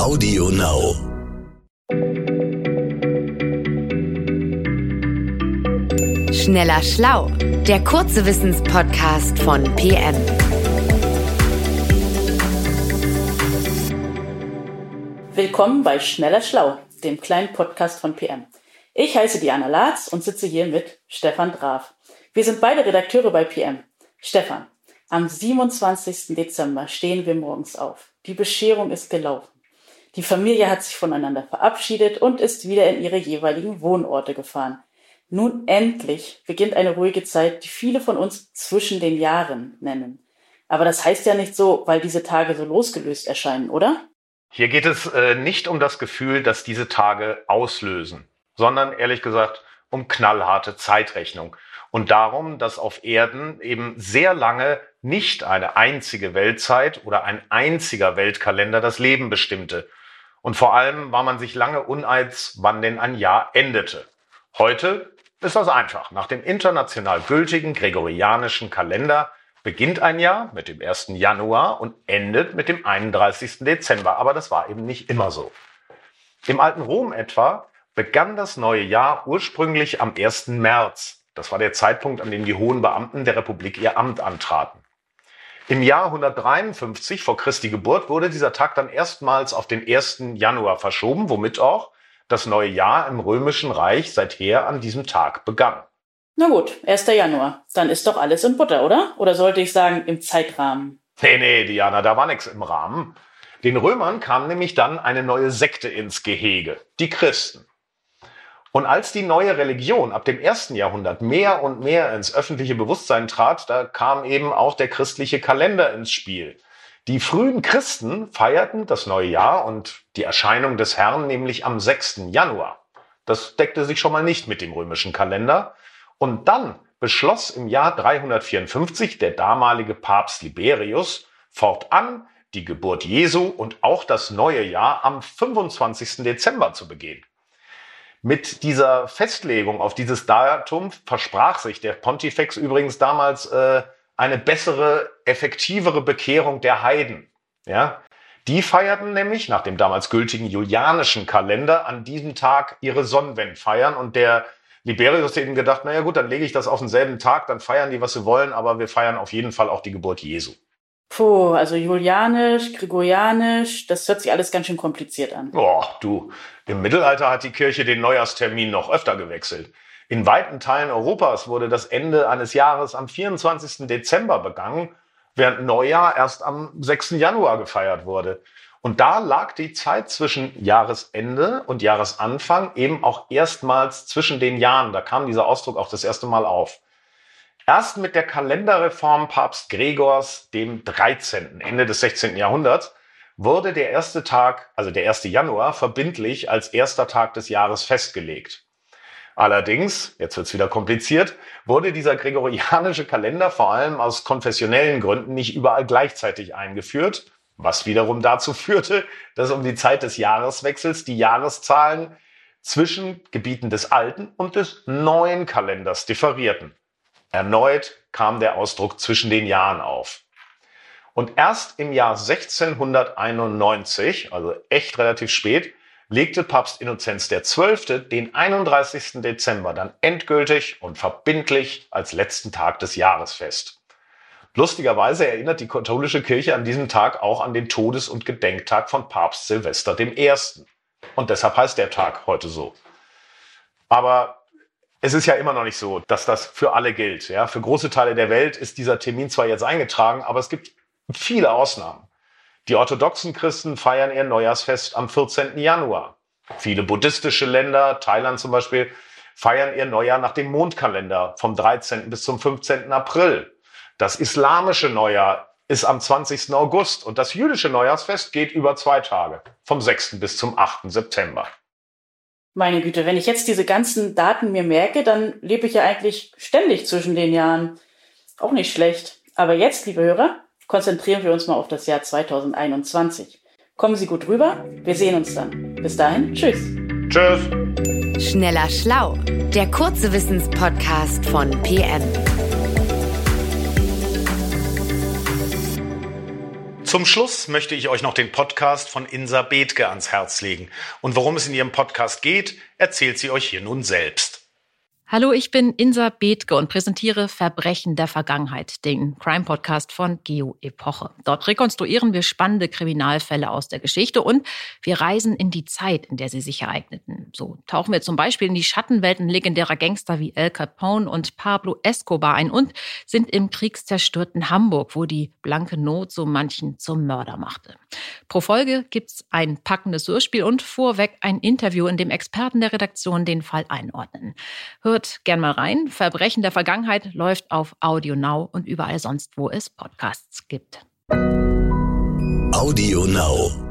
Audio Now. Schneller Schlau, der kurze Wissenspodcast von PM. Willkommen bei Schneller Schlau, dem kleinen Podcast von PM. Ich heiße Diana Latz und sitze hier mit Stefan Draf. Wir sind beide Redakteure bei PM. Stefan, am 27. Dezember stehen wir morgens auf. Die Bescherung ist gelaufen. Die Familie hat sich voneinander verabschiedet und ist wieder in ihre jeweiligen Wohnorte gefahren. Nun endlich beginnt eine ruhige Zeit, die viele von uns zwischen den Jahren nennen. Aber das heißt ja nicht so, weil diese Tage so losgelöst erscheinen, oder? Hier geht es äh, nicht um das Gefühl, dass diese Tage auslösen, sondern ehrlich gesagt um knallharte Zeitrechnung und darum, dass auf Erden eben sehr lange nicht eine einzige Weltzeit oder ein einziger Weltkalender das Leben bestimmte, und vor allem war man sich lange uneins, wann denn ein Jahr endete. Heute ist das einfach. Nach dem international gültigen gregorianischen Kalender beginnt ein Jahr mit dem 1. Januar und endet mit dem 31. Dezember. Aber das war eben nicht immer so. Im alten Rom etwa begann das neue Jahr ursprünglich am 1. März. Das war der Zeitpunkt, an dem die hohen Beamten der Republik ihr Amt antraten. Im Jahr 153 vor Christi Geburt wurde dieser Tag dann erstmals auf den 1. Januar verschoben, womit auch das neue Jahr im Römischen Reich seither an diesem Tag begann. Na gut, 1. Januar. Dann ist doch alles in Butter, oder? Oder sollte ich sagen, im Zeitrahmen? Nee, nee, Diana, da war nichts im Rahmen. Den Römern kam nämlich dann eine neue Sekte ins Gehege, die Christen. Und als die neue Religion ab dem ersten Jahrhundert mehr und mehr ins öffentliche Bewusstsein trat, da kam eben auch der christliche Kalender ins Spiel. Die frühen Christen feierten das neue Jahr und die Erscheinung des Herrn nämlich am 6. Januar. Das deckte sich schon mal nicht mit dem römischen Kalender. Und dann beschloss im Jahr 354 der damalige Papst Liberius fortan die Geburt Jesu und auch das neue Jahr am 25. Dezember zu begehen. Mit dieser Festlegung auf dieses Datum versprach sich der Pontifex übrigens damals äh, eine bessere, effektivere Bekehrung der Heiden. Ja? Die feierten nämlich nach dem damals gültigen julianischen Kalender an diesem Tag ihre Sonnenwendfeiern und der Liberius hat eben gedacht, naja gut, dann lege ich das auf denselben Tag, dann feiern die, was sie wollen, aber wir feiern auf jeden Fall auch die Geburt Jesu. Puh, also Julianisch, Gregorianisch, das hört sich alles ganz schön kompliziert an. Boah, du, im Mittelalter hat die Kirche den Neujahrstermin noch öfter gewechselt. In weiten Teilen Europas wurde das Ende eines Jahres am 24. Dezember begangen, während Neujahr erst am 6. Januar gefeiert wurde. Und da lag die Zeit zwischen Jahresende und Jahresanfang eben auch erstmals zwischen den Jahren. Da kam dieser Ausdruck auch das erste Mal auf. Erst mit der Kalenderreform Papst Gregors dem 13. Ende des 16. Jahrhunderts wurde der erste Tag, also der 1. Januar, verbindlich als erster Tag des Jahres festgelegt. Allerdings, jetzt wird's wieder kompliziert, wurde dieser gregorianische Kalender vor allem aus konfessionellen Gründen nicht überall gleichzeitig eingeführt, was wiederum dazu führte, dass um die Zeit des Jahreswechsels die Jahreszahlen zwischen Gebieten des alten und des neuen Kalenders differierten. Erneut kam der Ausdruck zwischen den Jahren auf. Und erst im Jahr 1691, also echt relativ spät, legte Papst Innozenz XII. den 31. Dezember dann endgültig und verbindlich als letzten Tag des Jahres fest. Lustigerweise erinnert die katholische Kirche an diesem Tag auch an den Todes- und Gedenktag von Papst Silvester I. Und deshalb heißt der Tag heute so. Aber es ist ja immer noch nicht so, dass das für alle gilt. Ja, für große Teile der Welt ist dieser Termin zwar jetzt eingetragen, aber es gibt viele Ausnahmen. Die orthodoxen Christen feiern ihr Neujahrsfest am 14. Januar. Viele buddhistische Länder, Thailand zum Beispiel, feiern ihr Neujahr nach dem Mondkalender vom 13. bis zum 15. April. Das islamische Neujahr ist am 20. August und das jüdische Neujahrsfest geht über zwei Tage, vom 6. bis zum 8. September. Meine Güte, wenn ich jetzt diese ganzen Daten mir merke, dann lebe ich ja eigentlich ständig zwischen den Jahren. Auch nicht schlecht. Aber jetzt, liebe Hörer, konzentrieren wir uns mal auf das Jahr 2021. Kommen Sie gut rüber. Wir sehen uns dann. Bis dahin, tschüss. Tschüss. Schneller Schlau, der kurze Wissenspodcast von PM. Zum Schluss möchte ich euch noch den Podcast von Insa Bethke ans Herz legen. Und worum es in ihrem Podcast geht, erzählt sie euch hier nun selbst. Hallo, ich bin Insa Bethke und präsentiere Verbrechen der Vergangenheit, den Crime-Podcast von Geo Epoche. Dort rekonstruieren wir spannende Kriminalfälle aus der Geschichte und wir reisen in die Zeit, in der sie sich ereigneten. So tauchen wir zum Beispiel in die Schattenwelten legendärer Gangster wie El Capone und Pablo Escobar ein und sind im kriegszerstörten Hamburg, wo die blanke Not so manchen zum Mörder machte. Pro Folge gibt's ein packendes Hörspiel und vorweg ein Interview, in dem Experten der Redaktion den Fall einordnen. Hört Hört gern mal rein. Verbrechen der Vergangenheit läuft auf Audio Now und überall sonst, wo es Podcasts gibt. Audio Now.